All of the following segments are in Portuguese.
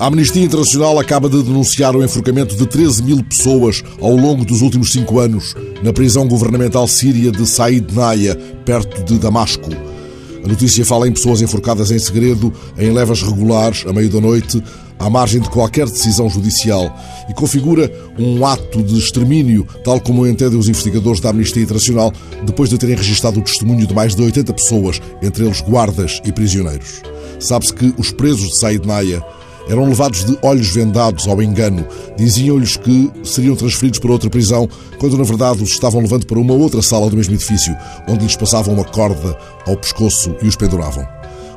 A Amnistia Internacional acaba de denunciar o enforcamento de 13 mil pessoas ao longo dos últimos cinco anos na prisão governamental síria de Said Naya, perto de Damasco. A notícia fala em pessoas enforcadas em segredo, em levas regulares, à meio da noite, à margem de qualquer decisão judicial e configura um ato de extermínio, tal como entendem os investigadores da Amnistia Internacional, depois de terem registado o testemunho de mais de 80 pessoas, entre eles guardas e prisioneiros. Sabe-se que os presos de Said Naya eram levados de olhos vendados ao engano. Diziam-lhes que seriam transferidos para outra prisão, quando na verdade os estavam levando para uma outra sala do mesmo edifício, onde lhes passavam uma corda ao pescoço e os penduravam.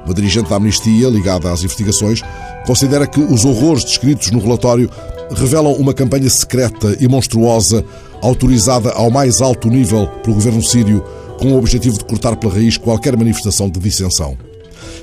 Uma dirigente da Amnistia, ligada às investigações, considera que os horrores descritos no relatório revelam uma campanha secreta e monstruosa, autorizada ao mais alto nível pelo governo sírio, com o objetivo de cortar pela raiz qualquer manifestação de dissensão.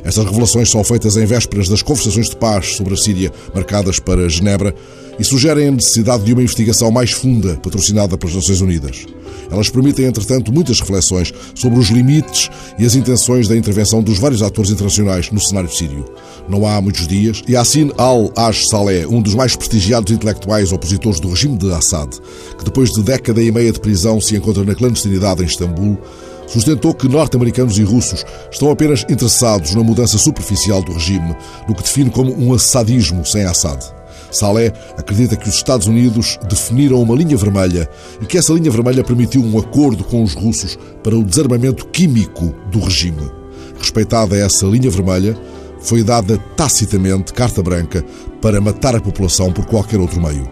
Estas revelações são feitas em vésperas das conversações de paz sobre a Síria, marcadas para Genebra, e sugerem a necessidade de uma investigação mais funda, patrocinada pelas Nações Unidas. Elas permitem, entretanto, muitas reflexões sobre os limites e as intenções da intervenção dos vários atores internacionais no cenário sírio. Não há muitos dias, Yassin al-Aj-Saleh, um dos mais prestigiados intelectuais opositores do regime de Assad, que depois de década e meia de prisão se encontra na clandestinidade em Istambul, sustentou que norte-americanos e russos estão apenas interessados na mudança superficial do regime, no que define como um assadismo sem Assad. Saleh acredita que os Estados Unidos definiram uma linha vermelha e que essa linha vermelha permitiu um acordo com os russos para o desarmamento químico do regime. Respeitada essa linha vermelha, foi dada tacitamente carta branca para matar a população por qualquer outro meio.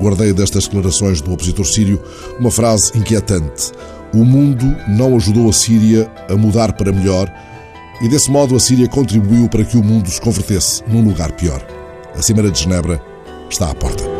Guardei destas declarações do opositor sírio uma frase inquietante. O mundo não ajudou a Síria a mudar para melhor e, desse modo, a Síria contribuiu para que o mundo se convertesse num lugar pior. A Cimeira de Genebra está à porta.